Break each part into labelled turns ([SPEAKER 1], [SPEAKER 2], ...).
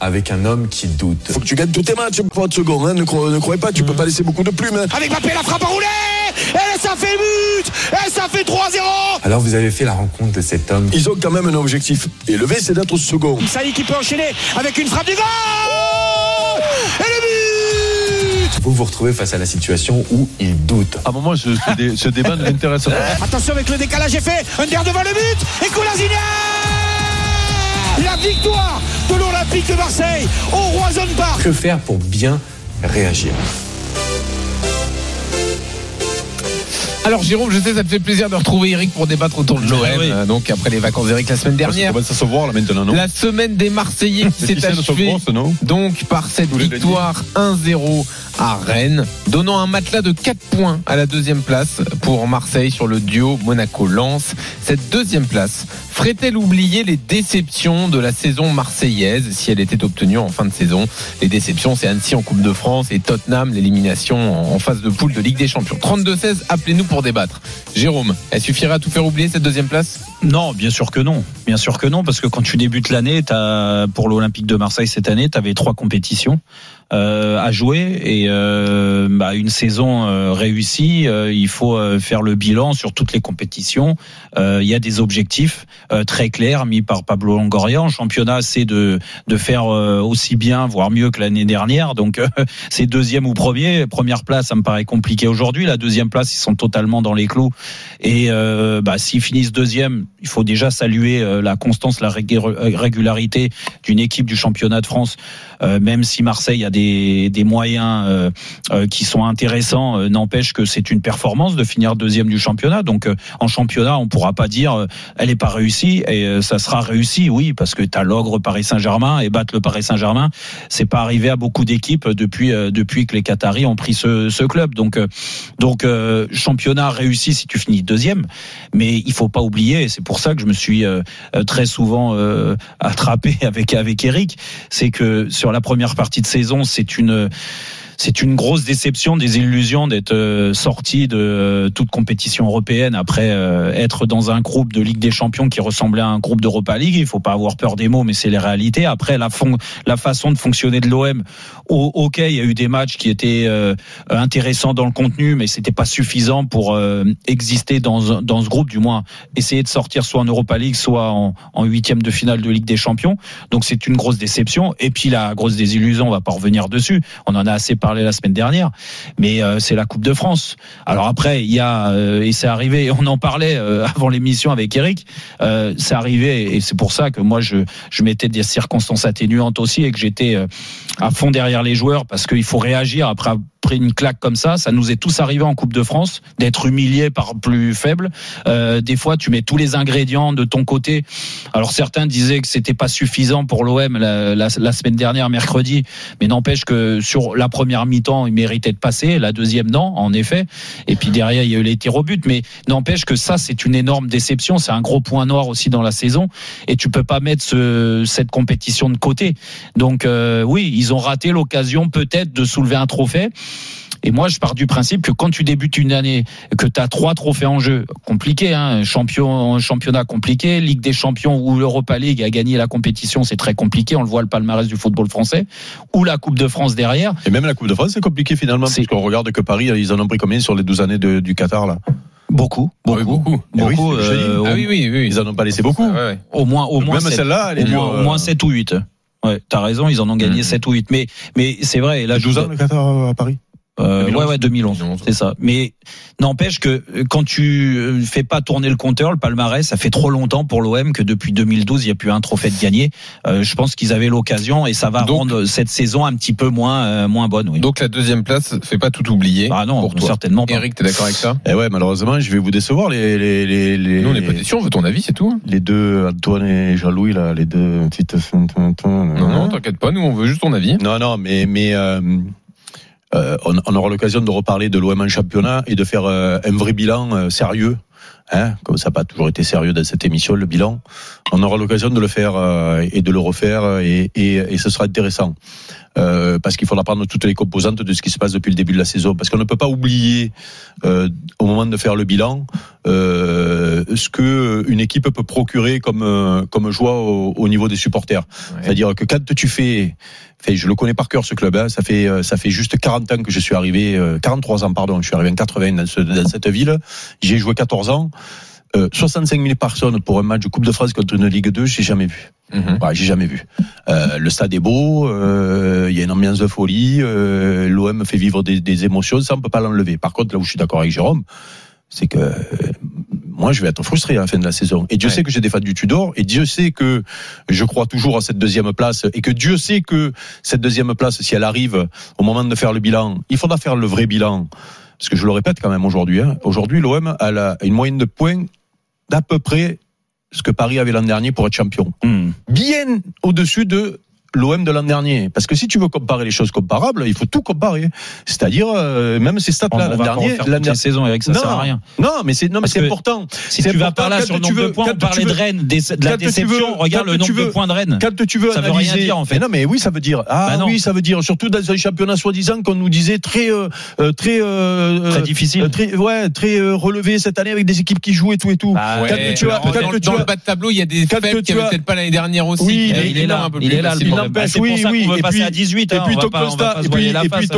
[SPEAKER 1] avec un homme qui doute
[SPEAKER 2] Faut que tu gagnes tous tes matchs, pas de seconde. Hein. Ne, cro- ne croyez pas, tu peux pas laisser beaucoup de plumes. hein.
[SPEAKER 3] Avec Mbappé, la frappe à rouler Et ça fait but Et ça fait 3-0
[SPEAKER 1] Alors vous avez fait la rencontre de cet homme.
[SPEAKER 2] Ils ont quand même un objectif élevé, c'est d'être second.
[SPEAKER 3] Saïd qui peut enchaîner avec une frappe du goal Et le but
[SPEAKER 1] Vous vous retrouvez face à la situation où il doute.
[SPEAKER 4] À un moment, ce, ce dé- ce débat ne m'intéresse pas.
[SPEAKER 3] Attention avec le décalage effet Under devant le but Et Colasina La victoire de l'Olympique de Marseille au Roison Park
[SPEAKER 1] Que faire pour bien réagir?
[SPEAKER 5] Alors Jérôme, je sais, ça te fait plaisir de retrouver Eric pour débattre autour de l'OM.
[SPEAKER 4] oui.
[SPEAKER 5] euh, Donc après les vacances d'Eric la semaine dernière.
[SPEAKER 4] se voir là maintenant, non
[SPEAKER 5] La semaine des Marseillais qui s'est achevée donc par cette victoire 1-0 à Rennes, donnant un matelas de 4 points à la deuxième place pour Marseille sur le duo Monaco-Lens. Cette deuxième place ferait-elle oublier les déceptions de la saison marseillaise si elle était obtenue en fin de saison? Les déceptions, c'est Annecy en Coupe de France et Tottenham, l'élimination en phase de poule de Ligue des Champions. 32-16, appelez-nous pour débattre. Jérôme, elle suffirait à tout faire oublier cette deuxième place?
[SPEAKER 6] Non, bien sûr que non. Bien sûr que non, parce que quand tu débutes l'année, pour l'Olympique de Marseille cette année, tu avais trois compétitions euh, à jouer et euh, bah, une saison euh, réussie, euh, il faut euh, faire le bilan sur toutes les compétitions. Il y a des objectifs très clairs mis par Pablo Longoria. En championnat, c'est de, de faire aussi bien, voire mieux que l'année dernière. Donc, c'est deuxième ou premier. Première place, ça me paraît compliqué aujourd'hui. La deuxième place, ils sont totalement dans les clous. Et bah, s'ils finissent deuxième, il faut déjà saluer la constance, la rég- régularité d'une équipe du championnat de France. Même si Marseille a des, des moyens euh, euh, qui sont intéressants, euh, n'empêche que c'est une performance de finir deuxième du championnat. Donc en championnat, on pourra pas dire elle est pas réussie et ça sera réussi, oui, parce que tu as l'ogre Paris Saint-Germain et battre le Paris Saint-Germain, c'est pas arrivé à beaucoup d'équipes depuis depuis que les Qataris ont pris ce, ce club. Donc donc championnat réussi si tu finis deuxième, mais il faut pas oublier, c'est pour ça que je me suis très souvent attrapé avec avec Eric, c'est que sur la première partie de saison, c'est une c'est une grosse déception, des illusions d'être euh, sorti de euh, toute compétition européenne après euh, être dans un groupe de Ligue des Champions qui ressemblait à un groupe d'Europa League. Il faut pas avoir peur des mots, mais c'est les réalités. Après, la, fon- la façon de fonctionner de l'OM, ok, il y a eu des matchs qui étaient intéressants dans le contenu, mais c'était pas suffisant pour exister dans, dans ce groupe, du moins essayer de sortir soit en Europa League, soit en huitième de finale de Ligue des Champions. Donc c'est une grosse déception. Et puis la grosse désillusion, on va pas revenir dessus. On en a assez parlé la semaine dernière, mais euh, c'est la Coupe de France. Alors après, il y a euh, et c'est arrivé. On en parlait euh, avant l'émission avec Eric. C'est arrivé et c'est pour ça que moi je je mettais des circonstances atténuantes aussi et que j'étais à fond derrière les joueurs parce qu'il faut réagir après après une claque comme ça, ça nous est tous arrivé en Coupe de France d'être humilié par plus faible. Euh, des fois, tu mets tous les ingrédients de ton côté. Alors certains disaient que c'était pas suffisant pour l'OM la, la, la semaine dernière, mercredi, mais n'empêche que sur la première mi-temps, il méritait de passer, la deuxième non, en effet. Et puis derrière, il y a eu les tirs au but, mais n'empêche que ça, c'est une énorme déception. C'est un gros point noir aussi dans la saison, et tu peux pas mettre ce, cette compétition de côté. Donc euh, oui, ils ont raté l'occasion peut-être de soulever un trophée. Et moi, je pars du principe que quand tu débutes une année, que tu as trois trophées en jeu, compliqué, hein, champion, championnat compliqué, Ligue des Champions ou l'Europa League a gagné la compétition, c'est très compliqué. On le voit le palmarès du football français, ou la Coupe de France derrière.
[SPEAKER 4] Et même la Coupe de France, c'est compliqué finalement, parce qu'on regarde que Paris, ils en ont pris combien sur les 12 années de- du Qatar là?
[SPEAKER 6] Beaucoup, beaucoup,
[SPEAKER 4] beaucoup.
[SPEAKER 6] beaucoup.
[SPEAKER 4] Eh oui, je dis.
[SPEAKER 6] euh,
[SPEAKER 5] Ah oui, oui, oui.
[SPEAKER 4] Ils en ont pas laissé beaucoup.
[SPEAKER 6] Au moins, au
[SPEAKER 4] Donc
[SPEAKER 6] moins
[SPEAKER 4] même
[SPEAKER 6] sept.
[SPEAKER 4] celle-là, elle est
[SPEAKER 6] au, moins,
[SPEAKER 4] euh,
[SPEAKER 6] au moins 7 ou 8. Ouais, t'as raison, ils en ont gagné
[SPEAKER 4] Mhm.
[SPEAKER 6] 7 ou 8. Mais, mais c'est vrai, et là, je
[SPEAKER 4] 12
[SPEAKER 6] vous-
[SPEAKER 4] ans le Qatar à Paris?
[SPEAKER 6] Euh,
[SPEAKER 5] 2011.
[SPEAKER 6] ouais, ouais, 2011,
[SPEAKER 5] 2011,
[SPEAKER 6] c'est ça. Mais n'empêche que euh, quand tu euh, fais pas tourner le compteur, le palmarès, ça fait trop longtemps pour l'OM que depuis 2012, il n'y a plus un trophée de gagné. Euh, je pense qu'ils avaient l'occasion et ça va
[SPEAKER 5] Donc-
[SPEAKER 6] rendre cette saison un petit peu moins euh, moins bonne. Oui.
[SPEAKER 5] Donc la deuxième place fait pas tout oublier.
[SPEAKER 6] ah non,
[SPEAKER 5] pour toi.
[SPEAKER 6] certainement pas.
[SPEAKER 5] Eric, t'es d'accord avec ça?
[SPEAKER 4] Eh ouais, malheureusement, je vais vous décevoir les les les les,
[SPEAKER 5] Nous on n'est pas déçus, on veut ton avis, c'est tout.
[SPEAKER 4] les deux Antoine et Jean-Louis là, les deux petites.
[SPEAKER 5] Non, non, t'inquiète pas, nous on veut juste ton avis.
[SPEAKER 4] Non, non, mais mais euh, on, aura l'occasion de reparler de l'OM en championnat et de faire euh, un vrai bilan euh, sérieux. Hein, comme ça n'a pas toujours été sérieux dans cette émission, le bilan. On aura l'occasion de le faire et de le refaire et, et ce sera intéressant. Euh, parce qu'il faudra prendre toutes les composantes de ce qui se passe depuis le début de la saison. Parce qu'on ne peut pas oublier, euh, au moment de faire le bilan, euh, ce que une équipe peut procurer comme euh, comme joie au, au niveau des supporters. C'est-à-dire que quand tu fais, fait, je le connais par cœur ce club, hein, ça fait euh, ça fait juste 40 ans que je suis arrivé, euh, 43 ans pardon, je suis arrivé en 80 dans, ce- dans cette ville. J'ai joué 14 ans. Euh, 65 000 personnes pour un match de Coupe de France contre une Ligue 2, j'ai jamais vu.
[SPEAKER 5] Mhm.
[SPEAKER 4] Ouais, j'ai jamais vu. Euh, le stade est beau, euh, il y a une ambiance de folie, euh, l'OM fait vivre des, des émotions, ça on peut pas l'enlever. Par contre, là où je suis d'accord avec Jérôme, c'est que euh, moi je vais être frustré à la fin de la saison. Et Dieu
[SPEAKER 5] Ouais.
[SPEAKER 4] sait que j'ai défendu Tudor, et Dieu sait que je crois toujours à cette deuxième place, et que Dieu sait que cette deuxième place, si elle arrive au moment de faire le bilan, il faudra faire le vrai bilan. Parce que je le répète quand même aujourd'hui, hein, aujourd'hui l'OM a la- une moyenne de points d'à peu près ce que Paris avait l'an dernier pour être champion
[SPEAKER 6] Hmm.
[SPEAKER 4] bien au-dessus de l'OM de l'an dernier. Parce que si tu veux comparer les choses comparables, il faut tout comparer. C'est-à-dire, euh, même ces stats-là, l'an dernier,
[SPEAKER 6] refaire
[SPEAKER 4] l'an
[SPEAKER 6] toutes les
[SPEAKER 4] dernier-
[SPEAKER 6] saisons, Eric, ça
[SPEAKER 4] Non.
[SPEAKER 6] sert à rien.
[SPEAKER 4] Non, mais c'est, non, mais c'est important.
[SPEAKER 6] Si tu vas par là sur le nombre de
[SPEAKER 4] veux-
[SPEAKER 6] points, on parlait de Rennes, de la déception. Regarde le
[SPEAKER 4] tu
[SPEAKER 6] nombre de
[SPEAKER 4] veux-
[SPEAKER 6] points de Rennes.
[SPEAKER 4] Quand tu veux
[SPEAKER 6] Ça veut rien
[SPEAKER 4] analyser,
[SPEAKER 6] dire, en fait.
[SPEAKER 4] Non, mais oui, ça veut dire. Ah
[SPEAKER 6] Bah non.
[SPEAKER 4] oui, ça veut dire. Surtout dans un championnat soi-disant qu'on nous disait très, euh, euh, très, euh,
[SPEAKER 6] Très
[SPEAKER 4] euh,
[SPEAKER 6] difficile.
[SPEAKER 4] très, ouais, très euh, relevé cette année avec des équipes qui jouent et tout et tout.
[SPEAKER 6] Bah,
[SPEAKER 5] dans, le bas de tableau, il y a des faibles
[SPEAKER 4] tu
[SPEAKER 5] qu'il n'y
[SPEAKER 4] as-
[SPEAKER 5] avait peut-être pas l'année dernière aussi.
[SPEAKER 4] Oui,
[SPEAKER 5] qui
[SPEAKER 6] il, est là,
[SPEAKER 5] un peu
[SPEAKER 6] il
[SPEAKER 5] plus
[SPEAKER 6] Bah,
[SPEAKER 4] n'empêche,
[SPEAKER 6] c'est pour
[SPEAKER 4] oui, oui, et puis-
[SPEAKER 6] à 18.
[SPEAKER 4] Et puis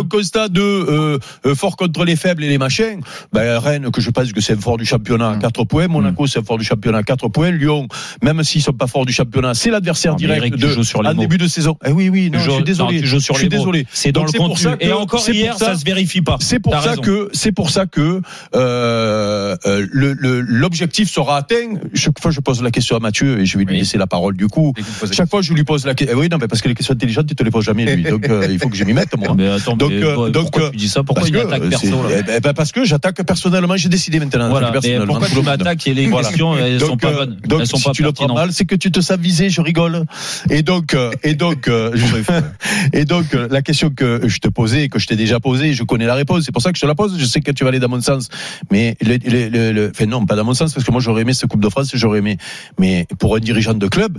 [SPEAKER 4] constat de euh, euh, fort contre les faibles et les machins. Ben, Rennes, que je pense que c'est fort du championnat à 4 points. Monaco, c'est fort du championnat à 4 points. Lyon, même s'ils sont pas forts du championnat, c'est l'adversaire
[SPEAKER 6] mais
[SPEAKER 4] direct de en début de saison. Eh oui, oui, je suis désolé. je suis désolé.
[SPEAKER 6] C'est dans le contenu. Et encore hier,
[SPEAKER 4] ça-
[SPEAKER 6] se vérifie pas.
[SPEAKER 4] C'est pour ça que c'est pour ça que euh, euh, l'objectif sera atteint. Chaque fois, je pose la question à Mathieu et je vais lui laisser la parole du coup. Chaque fois, je lui pose la question. Oui, non, mais parce que les questions intelligentes, il te les pose jamais lui. Donc, euh, il faut que je m'y mette moi.
[SPEAKER 6] Mais attends,
[SPEAKER 4] Donc,
[SPEAKER 6] mais
[SPEAKER 4] euh,
[SPEAKER 6] pourquoi-
[SPEAKER 4] donc,
[SPEAKER 6] pourquoi tu dis ça? Pourquoi
[SPEAKER 4] Parce
[SPEAKER 6] il
[SPEAKER 4] que,
[SPEAKER 6] attaque
[SPEAKER 4] euh,
[SPEAKER 6] perso
[SPEAKER 4] c'est-
[SPEAKER 6] là?
[SPEAKER 4] eh ben, parce que j'attaque personnellement. J'ai décidé maintenant.
[SPEAKER 6] Voilà. Mais pourquoi tu m'attaques et les
[SPEAKER 4] Voilà.
[SPEAKER 6] questions elles sont pas bonnes
[SPEAKER 4] donc,
[SPEAKER 6] Elles sont
[SPEAKER 4] si
[SPEAKER 6] pas
[SPEAKER 4] tu le prends mal, c'est que tu te sens visé, je rigole. Et donc, et donc, et donc, la question que je te posais, que je t'ai déjà posée, je connais la réponse. C'est pour ça que je te la pose. Je sais que tu vas aller dans mon sens. Mais, le, le, le- le- enfin, non, pas dans mon sens, parce que moi, j'aurais aimé cette Coupe de France, j'aurais aimé. Mais pour un dirigeant de club,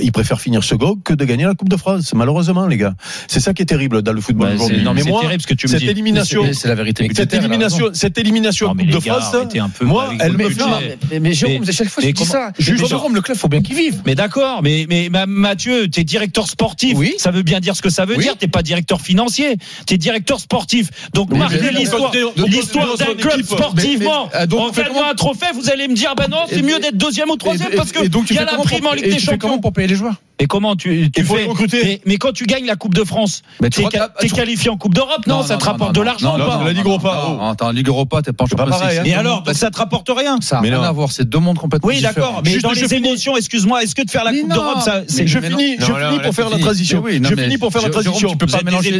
[SPEAKER 4] il préfère finir second que de gagner la Coupe de France. Malheureusement, les gars. C'est ça qui est terrible dans le football
[SPEAKER 6] Bah,
[SPEAKER 4] aujourd'hui.
[SPEAKER 6] non, mais
[SPEAKER 4] moi,
[SPEAKER 6] terrible ce que tu me
[SPEAKER 4] cette
[SPEAKER 6] dis.
[SPEAKER 4] élimination,
[SPEAKER 7] C'est la vérité.
[SPEAKER 4] cette élimination, cette élimination
[SPEAKER 6] Non,
[SPEAKER 4] de France,
[SPEAKER 6] un peu
[SPEAKER 4] moi, elle me fait.
[SPEAKER 7] Mais, mais Jérôme,
[SPEAKER 6] Mais-
[SPEAKER 7] à chaque fois,
[SPEAKER 6] mais
[SPEAKER 7] je dis ça. Jérôme, le club, faut bien qu'il vive.
[SPEAKER 6] Mais d'accord, mais, mais ma- Mathieu, t'es directeur sportif.
[SPEAKER 7] Oui.
[SPEAKER 6] Ça veut bien dire ce que ça veut dire. T'es pas directeur financier. T'es directeur sportif. Donc, marquez l'histoire, l'histoire d'un club sportivement.
[SPEAKER 7] Donc,
[SPEAKER 6] en gagnant un trophée, vous allez me dire, ben non, c'est mieux d'être deuxième ou troisième parce que il y a la prime en Ligue des
[SPEAKER 7] fais comment
[SPEAKER 6] Champions.
[SPEAKER 7] pour payer les joueurs
[SPEAKER 6] Et comment tu, tu fais
[SPEAKER 4] les recruter.
[SPEAKER 6] mais, mais quand tu gagnes la Coupe de France,
[SPEAKER 7] Mais tu crois- tu-
[SPEAKER 6] qualifié en Coupe d'Europe? Non, ça te rapporte de l'argent pas
[SPEAKER 4] non, la Ligue Europa, oh.
[SPEAKER 7] Attends, Ligue Europa, t'es pas en championnat.
[SPEAKER 4] pareil,
[SPEAKER 7] c'est-
[SPEAKER 4] hein.
[SPEAKER 6] Et alors, ça te rapporte rien?
[SPEAKER 7] Ça n'a
[SPEAKER 4] Mais
[SPEAKER 7] rien à voir, c'est deux mondes complètement
[SPEAKER 6] Oui,
[SPEAKER 7] différents.
[SPEAKER 6] d'accord, mais
[SPEAKER 4] Juste,
[SPEAKER 6] dans
[SPEAKER 4] je
[SPEAKER 6] les
[SPEAKER 4] finis.
[SPEAKER 6] émotions, excuse-moi, est-ce que de faire la
[SPEAKER 7] Mais
[SPEAKER 6] Coupe d'Europe, ça,
[SPEAKER 7] mais-
[SPEAKER 6] c'est
[SPEAKER 4] Je
[SPEAKER 7] mais
[SPEAKER 4] finis, je pour faire la transition.
[SPEAKER 7] Mais oui, non,
[SPEAKER 4] je
[SPEAKER 7] mais
[SPEAKER 4] finis pour faire la transition.
[SPEAKER 7] tu peux pas mélanger-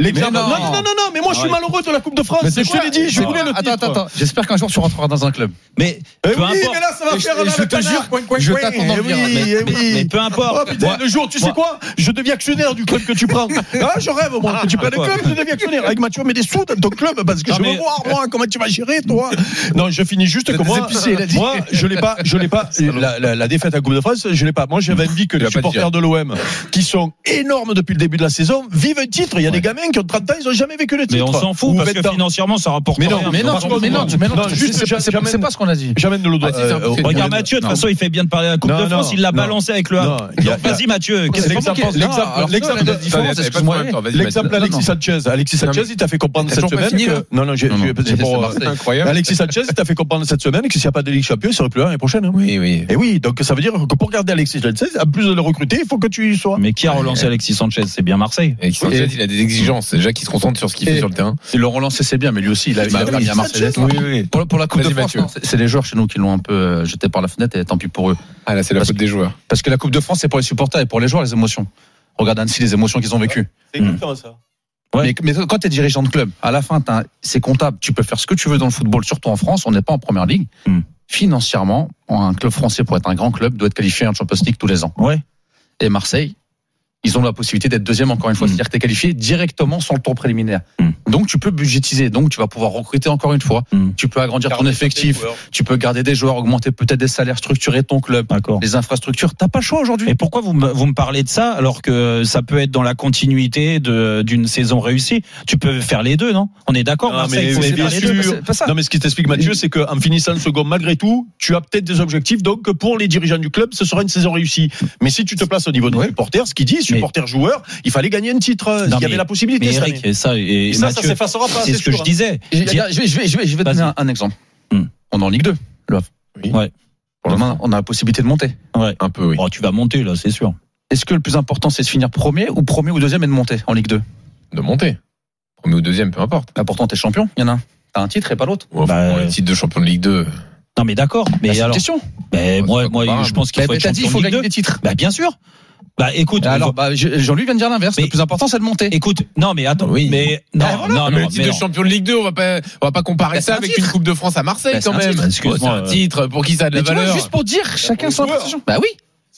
[SPEAKER 7] Mais
[SPEAKER 4] Non,
[SPEAKER 7] non.
[SPEAKER 4] non, non, mais moi je suis malheureux de la Coupe de France.
[SPEAKER 7] Mais
[SPEAKER 4] Je te l'ai dit, je
[SPEAKER 7] Mais-
[SPEAKER 4] voulais le
[SPEAKER 7] Attends,
[SPEAKER 4] titre.
[SPEAKER 7] attends, attends. J'espère qu'un jour tu rentreras dans un club.
[SPEAKER 6] Mais peu
[SPEAKER 4] oui,
[SPEAKER 6] importe.
[SPEAKER 4] mais là ça va
[SPEAKER 7] Et
[SPEAKER 4] faire
[SPEAKER 7] je- te jure, je t'attends
[SPEAKER 4] oui,
[SPEAKER 6] Mais,
[SPEAKER 4] oui.
[SPEAKER 6] mais peu importe.
[SPEAKER 4] Le jour, tu sais quoi Je deviens actionnaire du club que tu prends. ah, je rêve, moi, que tu prends le club, je deviens actionnaire. Avec Mathieu, mets des sous dans ton club parce que
[SPEAKER 6] non,
[SPEAKER 4] je veux voir, moi, comment tu vas gérer, toi. Non, je finis juste que moi,
[SPEAKER 7] épicé,
[SPEAKER 4] moi je l'ai pas, je l'ai pas, la, la, la, défaite à Coupe de France, je l'ai pas. Moi, j'avais envie que les supporters hein. de l'OM, qui sont énormes depuis le début de la saison, vivent un titre. Il y a des gamins qui ont 30 ans, ils ont jamais vécu le titre.
[SPEAKER 6] Mais on s'en fout, parce que financièrement, ça rapporte
[SPEAKER 4] mais non,
[SPEAKER 6] rien.
[SPEAKER 7] Mais non, mais non, mais non, c'est pas ce qu'on a dit.
[SPEAKER 4] J'amène de l'eau
[SPEAKER 6] Regarde
[SPEAKER 5] euh,
[SPEAKER 6] Mathieu, de toute façon, il fait bien de parler à la Coupe de France, il l'a balancé avec le vas-y Mathieu.
[SPEAKER 4] L'exemple Alexis Sanchez. Alexis Sanchez, il t'a fait comprendre cette semaine. Hein. Non, non, c'est.
[SPEAKER 5] Incroyable.
[SPEAKER 4] Alexis Sanchez, il t'a fait comprendre cette semaine que s'il n'y a pas de Ligue Champion, il serait plus là l'année prochaine. Hein.
[SPEAKER 5] Oui, oui.
[SPEAKER 4] Et oui, donc ça veut dire que pour garder Alexis Sanchez, en plus de le recruter, il faut que tu y sois.
[SPEAKER 6] Mais qui a relancé Alexis Sanchez? C'est bien Marseille.
[SPEAKER 5] Alexis Sanchez, il a des exigences. Déjà qu'il se concentre sur ce qu'il fait sur le terrain.
[SPEAKER 7] Le relancer, c'est bien, mais lui aussi, il a
[SPEAKER 4] bah
[SPEAKER 7] bien Marseille. Pour la Coupe de France, c'est les joueurs chez nous qui l'ont un peu euh, jeté par la fenêtre et tant pis pour eux.
[SPEAKER 5] Ah là, c'est la faute des joueurs.
[SPEAKER 7] Parce que la Coupe de France, c'est pour les et pour les joueurs, les émotions. Regarde Annecy, les émotions qu'ils ont vécues.
[SPEAKER 4] C'est écoutant, hmm. ça.
[SPEAKER 7] Mais, quand tu es dirigeant de club, à la fin, c'est comptable. Tu peux faire ce que tu veux dans le football, surtout en France. On n'est pas en première ligue.
[SPEAKER 6] Hmm.
[SPEAKER 7] Financièrement, un club français, pour être un grand club, doit être qualifié en Champions League tous les ans.
[SPEAKER 6] Ouais.
[SPEAKER 7] Et Marseille, ils ont la possibilité d'être deuxième encore une fois,
[SPEAKER 6] mm.
[SPEAKER 7] c'est-à-dire que tu es qualifié directement sans le tour préliminaire.
[SPEAKER 6] Mm.
[SPEAKER 7] Donc tu peux budgétiser, donc tu vas pouvoir recruter encore une fois,
[SPEAKER 6] mm.
[SPEAKER 7] tu peux agrandir ton effectif, tu peux garder des joueurs, augmenter peut-être des salaires, structurer ton club, les infrastructures, t'as pas le choix aujourd'hui.
[SPEAKER 6] Et pourquoi vous me, vous me parlez de ça alors que ça peut être dans la continuité d'une saison réussie? Tu peux faire les deux, non? On est d'accord
[SPEAKER 4] Non mais, ce qui t'explique Mathieu, c'est qu'en finissant le second, malgré tout, tu as peut-être des objectifs, donc pour les dirigeants du club, ce sera une saison réussie. Mais si tu te places au niveau de
[SPEAKER 7] ouais.
[SPEAKER 4] supporters, ce qu'ils disent supporters joueurs, il fallait gagner un titre. il y avait la possibilité.
[SPEAKER 6] Mais Eric, et ça,
[SPEAKER 4] ça,
[SPEAKER 6] Mathieu, ça
[SPEAKER 4] s'effacera pas.
[SPEAKER 6] C'est ce que je
[SPEAKER 4] hein.
[SPEAKER 6] disais.
[SPEAKER 7] Je, vais, je, vais, te donner un, exemple.
[SPEAKER 6] Hmm.
[SPEAKER 7] On est en Ligue 2, le
[SPEAKER 5] oui.
[SPEAKER 6] Ouais.
[SPEAKER 7] Pour demain, on a la possibilité de monter.
[SPEAKER 6] Ouais.
[SPEAKER 5] Un peu, oui.
[SPEAKER 6] Oh, tu vas monter, là, c'est sûr.
[SPEAKER 7] Est-ce que le plus important, c'est de finir premier ou premier ou deuxième et de monter en Ligue 2
[SPEAKER 5] De monter. Premier ou deuxième, peu importe.
[SPEAKER 7] Bah pourtant, t'es champion, il y en a un. T'as un titre et pas l'autre.
[SPEAKER 5] Ouais,
[SPEAKER 6] bah,
[SPEAKER 5] le titre de champion de Ligue 2.
[SPEAKER 6] Non mais d'accord, mais
[SPEAKER 7] bah,
[SPEAKER 6] alors.
[SPEAKER 7] Une
[SPEAKER 6] question.
[SPEAKER 5] Bah,
[SPEAKER 6] moi, moi, je pense qu'il
[SPEAKER 7] bah,
[SPEAKER 6] faut être
[SPEAKER 7] champion dit, il faut gagner des titres.
[SPEAKER 6] Bah, bien sûr. Bah écoute,
[SPEAKER 7] alors bah, Jean-Luc vient de dire l'inverse. Le plus important, c'est de monter.
[SPEAKER 6] Écoute, non mais attends,
[SPEAKER 5] oui.
[SPEAKER 6] mais non,
[SPEAKER 7] ben
[SPEAKER 6] non,
[SPEAKER 5] non, mais le titre de champion de Ligue 2, on va pas, on va pas comparer
[SPEAKER 7] ben,
[SPEAKER 5] ça avec une Coupe de France à Marseille
[SPEAKER 7] bah,
[SPEAKER 5] quand même.
[SPEAKER 6] Excuse-moi,
[SPEAKER 5] oh, un euh. titre pour qui ça a de
[SPEAKER 7] mais la
[SPEAKER 5] valeur.
[SPEAKER 7] Juste pour dire, euh, chacun son position. Bah oui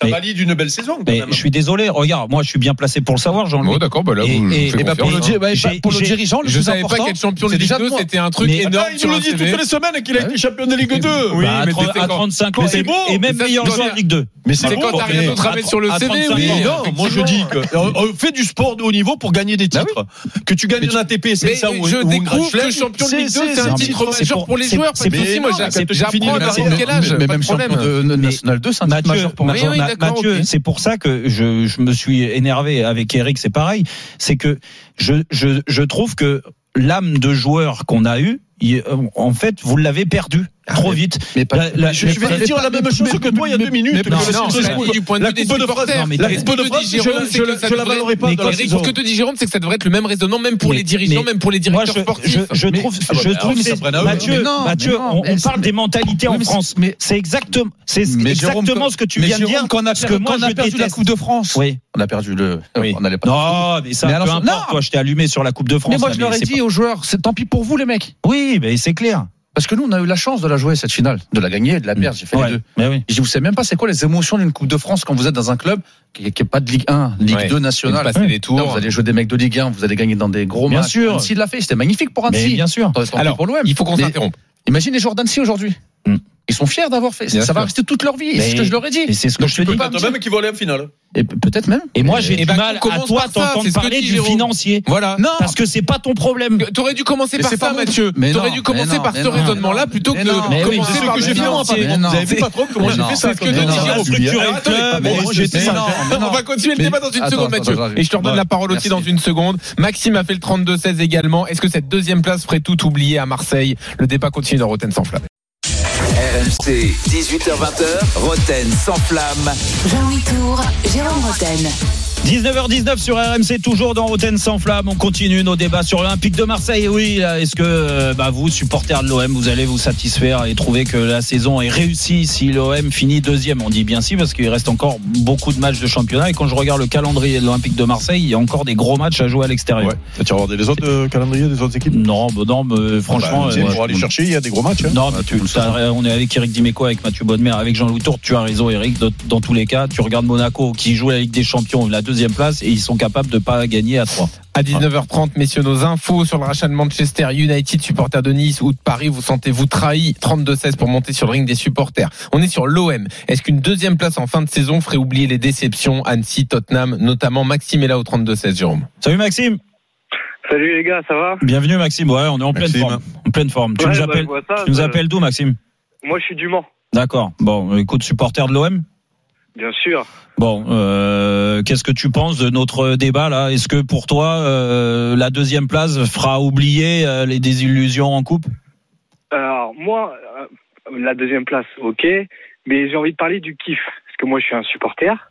[SPEAKER 4] ça
[SPEAKER 6] mais,
[SPEAKER 4] valide une belle saison.
[SPEAKER 6] Je suis désolé, regarde, moi je suis bien placé pour le savoir, jean
[SPEAKER 5] louis oh, d'accord, bah
[SPEAKER 6] bah,
[SPEAKER 7] pour, le,
[SPEAKER 5] hein.
[SPEAKER 6] bah,
[SPEAKER 7] pour le dirigeant, le plus
[SPEAKER 5] important, pas qu'être champion de Ligue 2, c'était un truc énorme.
[SPEAKER 4] Attends, il nous le dit toutes les semaines qu'il a été champion de Ligue 2.
[SPEAKER 5] Oui,
[SPEAKER 6] bah,
[SPEAKER 5] mais
[SPEAKER 6] à, 35 ans,
[SPEAKER 4] c'est beau.
[SPEAKER 6] Et même meilleur joueur de Ligue 2.
[SPEAKER 4] Mais
[SPEAKER 5] c'est quand t'as rien d'autre à mettre sur le CV, oui.
[SPEAKER 4] Non, moi je dis que on fait du sport de haut niveau pour gagner des titres. Que tu gagnes un ATP, c'est ça ou
[SPEAKER 5] Je découvre que champion de Ligue 2, c'est un titre majeur pour les joueurs.
[SPEAKER 6] C'est
[SPEAKER 4] possible,
[SPEAKER 5] j'apprends à quel âge.
[SPEAKER 7] Mais même champion de National 2, c'est un titre majeur pour
[SPEAKER 6] les
[SPEAKER 5] joueurs.
[SPEAKER 6] Mathieu, c'est pour ça que je, je, me suis énervé avec Eric, c'est pareil. C'est que je, je, je trouve que l'âme de joueur qu'on a eue, euh, en fait, vous l'avez perdu ah, trop vite.
[SPEAKER 7] Mais
[SPEAKER 4] je, vais pas, dire la même chose que toi il y a deux minutes.
[SPEAKER 7] Non,
[SPEAKER 5] non,
[SPEAKER 4] non,
[SPEAKER 5] du
[SPEAKER 4] la coupe de la de la valorerai pas.
[SPEAKER 5] Ce que te dit Jérôme, c'est que ça devrait être le même raisonnement, même pour les dirigeants, même pour les directeurs sportifs.
[SPEAKER 6] Je trouve, je trouve, Mathieu, Mathieu, on parle des mentalités en France.
[SPEAKER 7] C'est
[SPEAKER 6] exactement, c'est exactement ce que tu viens de dire.
[SPEAKER 7] Quand on a perdu la Coupe de France,
[SPEAKER 6] oui,
[SPEAKER 7] on a perdu le.
[SPEAKER 6] Non, mais ça, peu importe. Toi, je t'ai allumé sur la Coupe de France.
[SPEAKER 7] Mais moi, je leur ai dit aux joueurs, tant pis pour vous, les mecs.
[SPEAKER 6] Oui, ben, c'est clair.
[SPEAKER 7] Parce que nous, on a eu la chance de la jouer, cette finale, de la gagner de la perdre. J'ai fait les deux. Ben je vous sais même pas c'est quoi les émotions d'une Coupe de France quand vous êtes dans un club qui n'est pas de Ligue 1, Ligue 2 nationale.
[SPEAKER 5] Passer les tours.
[SPEAKER 7] Vous allez jouer des mecs de Ligue 1, vous allez gagner dans des gros
[SPEAKER 6] bien
[SPEAKER 7] matchs.
[SPEAKER 6] Bien sûr.
[SPEAKER 7] Annecy l'a fait, c'était magnifique pour Annecy.
[SPEAKER 6] Bien sûr.
[SPEAKER 5] Alors,
[SPEAKER 7] pour l'OM.
[SPEAKER 5] il faut qu'on s'interrompe.
[SPEAKER 7] Imagine les joueurs d'Annecy aujourd'hui.
[SPEAKER 6] Mm.
[SPEAKER 7] Ils sont fiers d'avoir fait.
[SPEAKER 5] Bien
[SPEAKER 7] ça
[SPEAKER 5] sûr.
[SPEAKER 7] va rester toute leur vie. C'est ce que je leur ai dit.
[SPEAKER 6] C'est ce que je te dis.
[SPEAKER 7] Peut-être
[SPEAKER 4] même qu'ils vont aller en finale.
[SPEAKER 7] Et peut-être même.
[SPEAKER 6] Et moi, j'ai
[SPEAKER 5] eh
[SPEAKER 6] du
[SPEAKER 5] ben,
[SPEAKER 6] mal à toi t'entendre parler du financier.
[SPEAKER 5] Voilà.
[SPEAKER 7] Non.
[SPEAKER 6] Parce que c'est pas ton problème.
[SPEAKER 5] T'aurais dû commencer par ça, Mathieu. T'aurais dû commencer par ce raisonnement-là plutôt que de commencer par le financier.
[SPEAKER 4] Vous avez vu pas trop comment j'ai fait ça. On
[SPEAKER 5] va continuer le débat dans une seconde, Mathieu. Et je te redonne la parole aussi dans une seconde. Maxime a fait le 32-16 également. Est-ce que cette deuxième place ferait tout oublier à Marseille Le débat continue dans Rotten sans flamme.
[SPEAKER 8] RMC, 18h20, Roten sans flamme.
[SPEAKER 9] Jean-Louis Tour, Jérôme Roten.
[SPEAKER 6] 19h19 sur RMC, toujours dans Roten sans flamme. On continue nos débats sur l'Olympique de Marseille. Oui, est-ce que euh, bah, vous, supporters de l'OM, vous allez vous satisfaire et trouver que la saison est réussie si l'OM finit deuxième? On dit bien si, parce qu'il reste encore beaucoup de matchs de championnat. Et quand je regarde le calendrier de l'Olympique de Marseille, il y a encore des gros matchs à jouer à l'extérieur.
[SPEAKER 4] Ouais. Tu as regardé les autres euh, calendriers des autres équipes?
[SPEAKER 6] Non, bah non ah
[SPEAKER 4] bah, franchement.
[SPEAKER 6] Bah,
[SPEAKER 4] pour aller chercher, il y a des gros matchs. Hein.
[SPEAKER 6] Non, mais tu, on est avec Eric Dimeco, avec Mathieu Bodmer, avec Jean-Louis Tour. Tu as raison, Eric. Dans tous les cas, tu regardes Monaco qui joue la Ligue des Champions. La deuxième place et ils sont capables de pas gagner à 3.
[SPEAKER 5] À 19h30, messieurs, nos infos sur le rachat de Manchester United, supporters de Nice ou de Paris, vous sentez-vous trahi? 32-16 pour monter sur le ring des supporters. On est sur l'OM. Est-ce qu'une deuxième place en fin de saison ferait oublier les déceptions? Annecy, Tottenham, notamment Maxime est là au 32-16, Jérôme
[SPEAKER 6] Salut Maxime
[SPEAKER 10] Salut les gars, ça va?
[SPEAKER 6] Bienvenue Maxime, ouais, on est en pleine forme. En pleine forme. Tu nous
[SPEAKER 10] bah,
[SPEAKER 6] appelles, tu nous
[SPEAKER 10] euh,
[SPEAKER 6] appelles d'où Maxime?
[SPEAKER 10] Moi je suis du Mans.
[SPEAKER 6] D'accord. Bon, écoute, supporter de l'OM
[SPEAKER 10] Bien sûr.
[SPEAKER 6] Bon, euh, qu'est-ce que tu penses de notre débat là? Est-ce que pour toi, euh, la deuxième place fera oublier euh, les désillusions en coupe?
[SPEAKER 10] Alors, moi, la deuxième place, ok. Mais j'ai envie de parler du kiff. Parce que moi, je suis un supporter.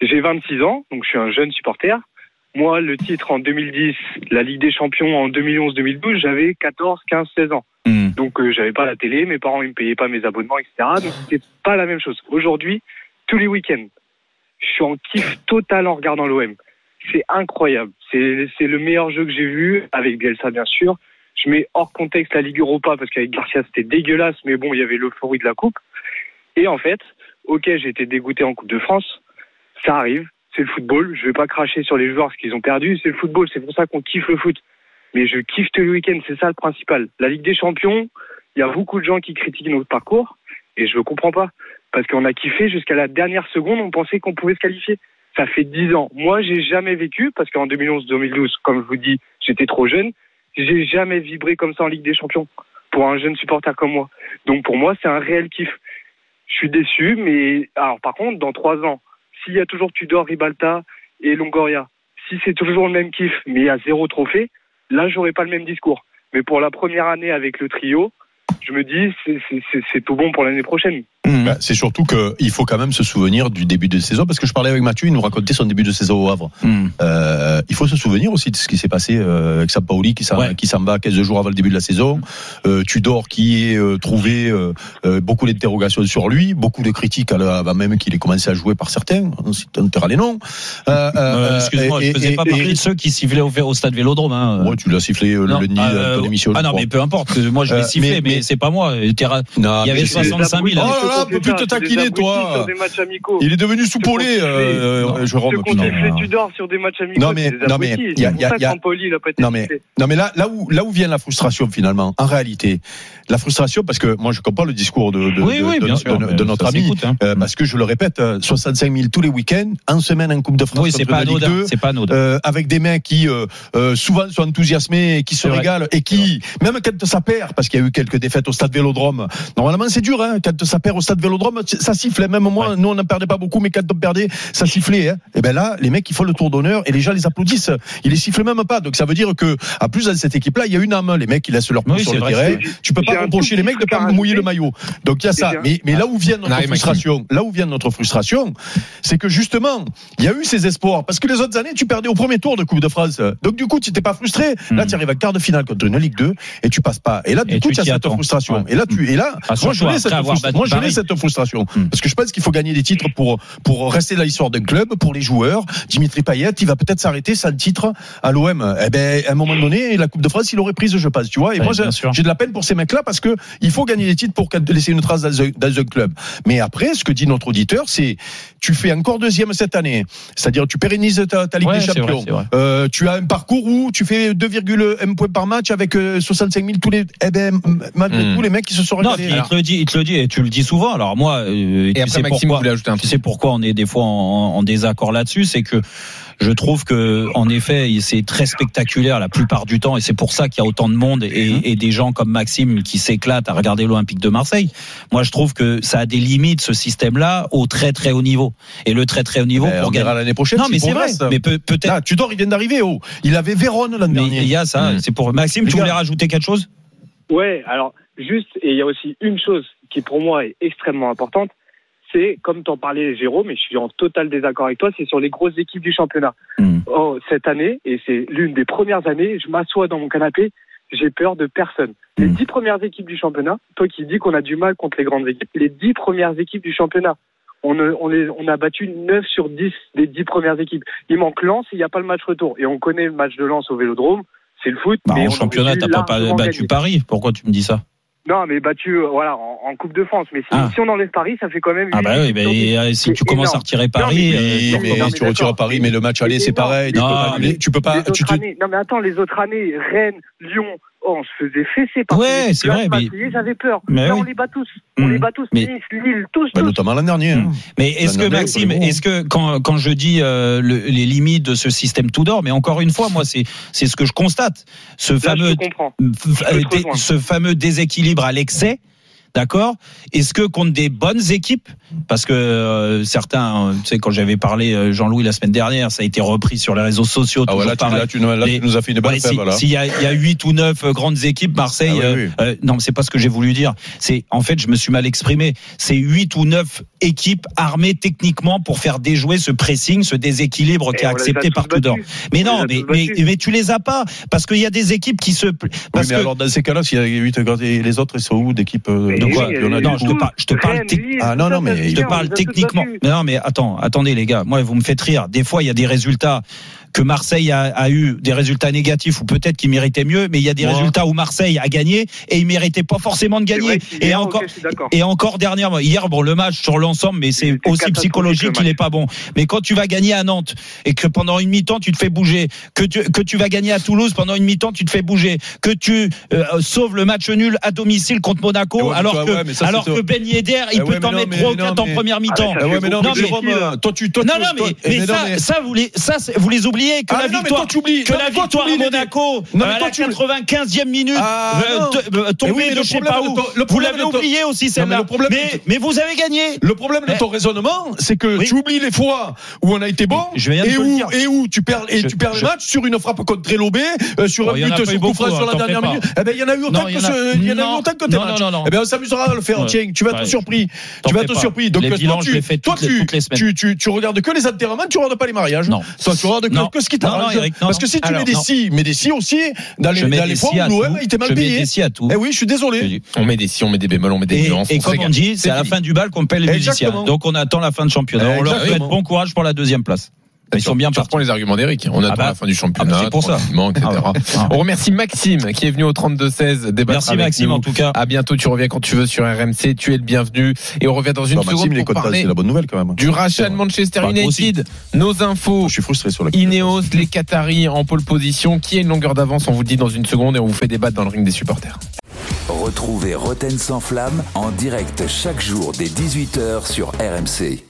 [SPEAKER 10] J'ai 26 ans, donc je suis un jeune supporter. Moi, le titre en 2010, la Ligue des Champions en 2011-2012, j'avais 14, 15, 16 ans.
[SPEAKER 6] Hmm.
[SPEAKER 10] Donc, j'avais pas la télé, mes parents, ils me payaient pas mes abonnements, etc. Donc, c'était pas la même chose. Aujourd'hui, tous les week-ends, je suis en kiff total en regardant l'OM. C'est incroyable. C'est le meilleur jeu que j'ai vu, avec Bielsa, bien sûr. Je mets hors contexte la Ligue Europa, parce qu'avec Garcia, c'était dégueulasse, mais bon, il y avait l'euphorie de la Coupe. Et en fait, ok, j'ai été dégoûté en Coupe de France. Ça arrive, c'est le football. Je vais pas cracher sur les joueurs parce qu'ils ont perdu. C'est le football, c'est pour ça qu'on kiffe le foot. Mais je kiffe tous les week-ends, c'est ça le principal. La Ligue des Champions, il y a beaucoup de gens qui critiquent notre parcours et je ne comprends pas. Parce qu'on a kiffé jusqu'à la dernière seconde, on pensait qu'on pouvait se qualifier. Ça fait 10 ans. Moi, j'ai jamais vécu, parce qu'en 2011-2012, comme je vous dis, j'étais trop jeune, j'ai jamais vibré comme ça en Ligue des Champions pour un jeune supporter comme moi. Donc pour moi, c'est un réel kiff. Je suis déçu, mais alors par contre, dans trois ans, s'il y a toujours Tudor, Ribalta et Longoria, si c'est toujours le même kiff, mais il y a zéro trophée, là, j'aurais pas le même discours. Mais pour la première année avec le trio, je me dis, c'est- tout bon pour l'année prochaine.
[SPEAKER 4] Bah, c'est surtout qu'il faut quand même se souvenir du début de saison, parce que je parlais avec Mathieu, il nous racontait son début de saison au Havre.
[SPEAKER 6] Hmm.
[SPEAKER 4] Euh, il faut se souvenir aussi de ce qui s'est passé euh, avec Sampaoli qui s'en
[SPEAKER 6] Ouais.
[SPEAKER 4] qui s'en va 15 jours avant le début de la saison. Euh, Tudor qui est euh, trouvé beaucoup d'interrogations sur lui, beaucoup de critiques avant même qu'il ait commencé à jouer par certains. On citera les noms. Euh, euh,
[SPEAKER 6] Euh, Excuse-moi,
[SPEAKER 4] et-
[SPEAKER 6] je faisais
[SPEAKER 4] et-
[SPEAKER 6] pas
[SPEAKER 4] et-
[SPEAKER 6] partie de ceux qui sifflaient au, au stade Vélodrome. Hein.
[SPEAKER 4] Ouais, tu l'as sifflé le lundi
[SPEAKER 6] euh,
[SPEAKER 4] à ton émission.
[SPEAKER 6] Ah non,
[SPEAKER 4] crois.
[SPEAKER 6] mais peu importe. Moi, je l'ai
[SPEAKER 4] Euh,
[SPEAKER 6] sifflé, mais,
[SPEAKER 4] mais-
[SPEAKER 6] c'est pas moi. Il y avait
[SPEAKER 4] mais-
[SPEAKER 6] 65 000.
[SPEAKER 4] Là peut plus te taquiner, toi. Il est devenu soupolé, euh, euh, Jérôme.
[SPEAKER 10] Sifflé Tudor sur des matchs amicaux,
[SPEAKER 4] Non, mais- non, mais il y a- Non mais, non mais là, là où, là où vient la frustration finalement, en réalité, la frustration parce que moi je comprends le discours de, de,
[SPEAKER 6] Oui, oui, sûr,
[SPEAKER 4] notre ami,
[SPEAKER 6] hein.
[SPEAKER 4] euh, parce que je le répète, euh, 65 000 tous les week-ends, en semaine en Coupe de France
[SPEAKER 6] Oui, c'est pas
[SPEAKER 4] la Ligue
[SPEAKER 6] anodin.
[SPEAKER 4] 2,
[SPEAKER 6] C'est pas anodin.
[SPEAKER 4] euh, avec des mecs qui euh, souvent sont enthousiasmés et qui se régalent et qui, même quand ça perd, parce qu'il y a eu quelques défaites au stade Vélodrome, normalement c'est dur, hein, quand ça perd au stade Vélodrome, ça sifflait, même moi, nous on n'en perdait pas beaucoup, mais quand on perdait, ça sifflait. Hein. Et ben là, les mecs ils font le tour d'honneur et les gens les applaudissent, ils les sifflent même pas. Donc ça veut dire que, à plus dans cette équipe-là, il y a une âme, les mecs ils laissent leur pouce
[SPEAKER 6] Oui,
[SPEAKER 4] sur
[SPEAKER 6] c'est
[SPEAKER 4] le
[SPEAKER 6] vrai,
[SPEAKER 4] terrain. Tu peux pas reprocher les mecs de pas mouiller le maillot. Donc il y a ça. Mais, mais là où vient notre
[SPEAKER 5] Maxime.
[SPEAKER 4] frustration, là où vient notre frustration, c'est que justement, il y a eu ces espoirs. Parce que les autres années, tu perdais au premier tour de Coupe de France. Donc du coup, tu n'étais pas frustré. Là,
[SPEAKER 6] Mm.
[SPEAKER 4] tu arrives à quart de finale contre une Ligue 2 et tu passes pas. Et là, du
[SPEAKER 6] Et
[SPEAKER 4] coup,
[SPEAKER 6] tu
[SPEAKER 4] as cette
[SPEAKER 6] attends.
[SPEAKER 4] frustration.
[SPEAKER 6] Ouais.
[SPEAKER 4] Et là, tu, et là, moi, je l'ai cette,
[SPEAKER 6] avoir
[SPEAKER 4] frustra-
[SPEAKER 6] battu
[SPEAKER 4] moi, je cette frustration.
[SPEAKER 6] Mm.
[SPEAKER 4] Parce que je pense qu'il faut gagner des titres pour, pour rester dans l'histoire d'un club, pour les joueurs. Dimitri Payet, il va peut-être s'arrêter sans titre à l'OM. Eh ben, à un moment donné, la Coupe de France, il aurait prise, je pense, tu vois. Et
[SPEAKER 6] Ouais,
[SPEAKER 4] moi, j'ai de la peine pour ces mecs-là parce que il faut gagner des titres pour laisser une trace dans un, dans un club. Mais après, ce que dit notre auditeur, c'est tu fais encore deuxième cette année. C'est-à-dire, tu pérennises ta, ta Ligue
[SPEAKER 6] Ouais,
[SPEAKER 4] des Champions.
[SPEAKER 6] vrai.
[SPEAKER 4] Euh, tu as un parcours où tu fais 2,1 points par match avec euh, 65 000 tous les, eh ben, malgré
[SPEAKER 5] Hmm.
[SPEAKER 4] tout, les mecs qui se sont
[SPEAKER 6] Non,
[SPEAKER 4] régalés.
[SPEAKER 6] puis il te le dit, il te le dit, et tu le dis souvent. Alors moi, euh,
[SPEAKER 5] Et
[SPEAKER 6] tu
[SPEAKER 5] après,
[SPEAKER 6] sais
[SPEAKER 5] Maxime
[SPEAKER 6] pourquoi,
[SPEAKER 5] un
[SPEAKER 6] tu sais pourquoi on est des fois en, en désaccord là-dessus, c'est que je trouve que en effet, c'est très spectaculaire la plupart du temps, et c'est pour ça qu'il y a autant de monde et, et des gens comme Maxime qui s'éclatent à regarder l'Olympique de Marseille. Moi, je trouve que ça a des limites ce système-là au très très haut niveau. Et le très très haut niveau
[SPEAKER 4] Ben,
[SPEAKER 6] pour
[SPEAKER 4] on verra
[SPEAKER 6] gagner.
[SPEAKER 4] l'année prochaine.
[SPEAKER 6] Non, mais c'est vrai. Mais peut- peut-être.
[SPEAKER 4] Là, Tudor, il vient d'arriver. Oh. Il avait Vérone l'an
[SPEAKER 6] Mais
[SPEAKER 4] dernier.
[SPEAKER 6] il y a ça.
[SPEAKER 5] Mm.
[SPEAKER 6] C'est pour Maxime.
[SPEAKER 4] Les
[SPEAKER 6] Tu voulais
[SPEAKER 4] gars.
[SPEAKER 6] rajouter quelque chose?
[SPEAKER 10] Ouais, alors juste, et il y a aussi une chose qui pour moi est extrêmement importante, c'est, comme t'en parlais Jérôme, et je suis en total désaccord avec toi, c'est sur les grosses équipes du championnat.
[SPEAKER 6] Hmm.
[SPEAKER 10] Oh, cette année, et c'est l'une des premières années, je m'assois dans mon canapé, j'ai peur de personne. Les
[SPEAKER 6] Hmm.
[SPEAKER 10] dix premières équipes du championnat, toi qui dis qu'on a du mal contre les grandes équipes, les dix premières équipes du championnat, on, a- on, les- on a battu 9 sur 10 des dix premières équipes. Il manque Lens, il n'y a pas le match retour. Et on connaît le match de Lens au Vélodrome, c'est le foot.
[SPEAKER 6] Bah,
[SPEAKER 10] mais
[SPEAKER 6] En
[SPEAKER 10] on
[SPEAKER 6] championnat, t'as pas battu. Paris. Pourquoi tu me dis ça?
[SPEAKER 10] Non, mais battu euh, voilà, en, en Coupe de France. Mais si,
[SPEAKER 6] Ah.
[SPEAKER 10] si on enlève Paris, ça fait quand même.
[SPEAKER 6] Ah bah oui, bah, et, si tu commences à retirer
[SPEAKER 10] Non,
[SPEAKER 6] Paris,
[SPEAKER 10] mais-
[SPEAKER 6] euh,
[SPEAKER 4] mais
[SPEAKER 10] non, mais
[SPEAKER 4] tu retires. Paris, mais le match aller,
[SPEAKER 10] C'est
[SPEAKER 4] pareil.
[SPEAKER 6] Non,
[SPEAKER 4] tu peux pas.
[SPEAKER 10] les
[SPEAKER 4] Tu
[SPEAKER 10] autres
[SPEAKER 4] te,
[SPEAKER 10] années- non, mais attends, les autres années, Rennes, Lyon, on se faisait fesser par
[SPEAKER 6] Ouais, c'est vrai, mais-
[SPEAKER 10] J'avais peur.
[SPEAKER 6] Mais
[SPEAKER 10] Là,
[SPEAKER 6] oui.
[SPEAKER 10] on les bat tous. On
[SPEAKER 6] Mhm.
[SPEAKER 10] les bat tous.
[SPEAKER 6] Mais-
[SPEAKER 10] Lille, tous,
[SPEAKER 4] bah,
[SPEAKER 10] tous.
[SPEAKER 4] notamment l'an dernier. hein.
[SPEAKER 6] Mais est-ce que Maxime, est-ce que quand, quand je dis euh, le- les limites de ce système tout d'or, mais encore une fois, moi c'est c'est ce que je constate, ce
[SPEAKER 10] Là,
[SPEAKER 6] fameux euh, ce fameux déséquilibre à l'excès d'accord Est-ce que contre des bonnes équipes Parce que euh, certains, tu sais, quand j'avais parlé euh, Jean-Louis la semaine dernière, ça a été repris sur les réseaux sociaux.
[SPEAKER 4] Ah ouais, là, tu, là, tu, là, tu nous as fait une bonne
[SPEAKER 6] Ouais, si-. S'il y a, il y a 8 ou 9 grandes équipes, Marseille.
[SPEAKER 4] Ah oui,
[SPEAKER 6] euh,
[SPEAKER 4] oui.
[SPEAKER 6] euh, non, mais c'est pas ce que j'ai voulu dire. C'est en fait, je me suis mal exprimé. C'est 8 ou 9 équipes armées techniquement pour faire déjouer ce pressing, ce déséquilibre qui est accepté par Tudor. Mais
[SPEAKER 10] On
[SPEAKER 6] non, mais, mais, mais tu les as pas parce qu'il y a des équipes qui se
[SPEAKER 4] Oui,
[SPEAKER 6] parce
[SPEAKER 4] mais
[SPEAKER 6] que
[SPEAKER 4] alors, dans ces cas-là, s'il y a 8 et les autres, ils sont où d'équipe
[SPEAKER 10] oui, a
[SPEAKER 6] non,
[SPEAKER 4] du
[SPEAKER 6] je te parle, je te parle
[SPEAKER 4] Ah, non, non, mais je
[SPEAKER 6] te parle techniquement. non, mais attends, attendez les gars. Moi, vous me faites rire. Des fois, il y a des résultats que Marseille a, a eu des résultats négatifs ou peut-être qu'il méritait mieux, mais il y a des résultats où Marseille a gagné et il méritait pas forcément de gagner. Et encore, et encore dernièrement, hier, bon, le match sur l'ensemble, mais c'est aussi psychologique qu'il
[SPEAKER 10] match.
[SPEAKER 6] est pas bon. Mais quand tu vas gagner à Nantes et que pendant une mi-temps tu te fais bouger, que tu, que tu vas gagner à Toulouse pendant une mi-temps tu te fais bouger, que tu euh, sauves le match nul à domicile contre Monaco,
[SPEAKER 4] ouais,
[SPEAKER 6] alors
[SPEAKER 4] toi,
[SPEAKER 6] que,
[SPEAKER 4] ouais, mais ça,
[SPEAKER 6] alors
[SPEAKER 4] c'est-
[SPEAKER 6] que Ben Yedder, il
[SPEAKER 4] Eh
[SPEAKER 6] peut t'en mettre
[SPEAKER 4] mais
[SPEAKER 6] 3 ou
[SPEAKER 4] non,
[SPEAKER 6] 4 en première mi-temps.
[SPEAKER 10] Ah,
[SPEAKER 4] non, mais toi, tu,
[SPEAKER 6] Non, mais, ça, ça, vous les, ça, c'est- vous les oubliez que
[SPEAKER 4] Ah,
[SPEAKER 6] la
[SPEAKER 4] mais non, mais
[SPEAKER 6] victoire,
[SPEAKER 4] toi, tu oublies-
[SPEAKER 6] que
[SPEAKER 4] non,
[SPEAKER 6] la
[SPEAKER 4] mais
[SPEAKER 6] victoire à Monaco,
[SPEAKER 4] Non, mais
[SPEAKER 6] à la
[SPEAKER 4] tu-
[SPEAKER 6] 95e minute,
[SPEAKER 4] Ah,
[SPEAKER 6] euh, euh,
[SPEAKER 4] Eh
[SPEAKER 6] tombée
[SPEAKER 4] oui, mais
[SPEAKER 6] de je sais pas où.
[SPEAKER 4] le
[SPEAKER 6] Vous l'avez oublié aussi,
[SPEAKER 4] mais
[SPEAKER 6] celle-là. Mais,
[SPEAKER 4] ton-
[SPEAKER 6] mais vous avez gagné.
[SPEAKER 4] Le problème de
[SPEAKER 6] Mais-
[SPEAKER 4] ton raisonnement, c'est que
[SPEAKER 6] Oui.
[SPEAKER 4] tu oublies les fois où on a été bon
[SPEAKER 6] Je
[SPEAKER 4] et, où, et où tu perds, et
[SPEAKER 6] Je-
[SPEAKER 4] tu perds le match sur une frappe contre Trélobé, euh, sur
[SPEAKER 6] Oh,
[SPEAKER 4] un but sur coup sur la
[SPEAKER 6] hein, t'en
[SPEAKER 4] dernière minute. Eh ben, il y en a eu autant que il y en a eu autant que tes matchs. Eh ben, on s'amusera à le faire, tiens, tu vas être surpris. Tu vas être surpris. Donc, toi, tu, tu, tu, regardes que les enterrements, tu regardes pas les mariages.
[SPEAKER 6] Non.
[SPEAKER 4] Toi, tu regardes que, Que ce qui t'arrange. Parce que si tu mets des si, mais des si aussi, dans les, dans les fois où l'OM, il était mal payé.
[SPEAKER 6] des si à tout.
[SPEAKER 4] Eh oui, je suis désolé.
[SPEAKER 5] On met des si, on met des bémols, on met des nuances.
[SPEAKER 6] et comme on dit, c'est à la fin du bal qu'on paie les musiciens. Donc on attend la fin de championnat. On leur souhaite bon courage pour la deuxième place. Ils sont bien partis.
[SPEAKER 5] les arguments d'Eric. On attend
[SPEAKER 6] bah.
[SPEAKER 5] la fin du championnat.
[SPEAKER 6] Ah bah, c'est pour ça.
[SPEAKER 5] etc.
[SPEAKER 6] Ah ouais. Ah.
[SPEAKER 5] On remercie Maxime qui est venu au 32-16 débattre
[SPEAKER 6] Merci
[SPEAKER 5] avec
[SPEAKER 6] Maxime
[SPEAKER 5] nous.
[SPEAKER 6] en tout cas.
[SPEAKER 5] À bientôt, tu reviens quand tu veux sur RMC, tu es le bienvenu. Et on revient dans une
[SPEAKER 4] Maxime,
[SPEAKER 5] seconde
[SPEAKER 4] est
[SPEAKER 5] pour parler
[SPEAKER 4] c'est la bonne nouvelle quand même.
[SPEAKER 5] du rachat de Manchester
[SPEAKER 6] Bah.
[SPEAKER 5] United. Nos infos.
[SPEAKER 4] Je suis frustré sur la
[SPEAKER 5] Ineos, les Qataris en pole position. Qui a une longueur d'avance On vous le dit dans une seconde et on vous fait débattre dans le ring des supporters.
[SPEAKER 8] Retrouvez Roten sans flamme en direct chaque jour dès 18h sur RMC.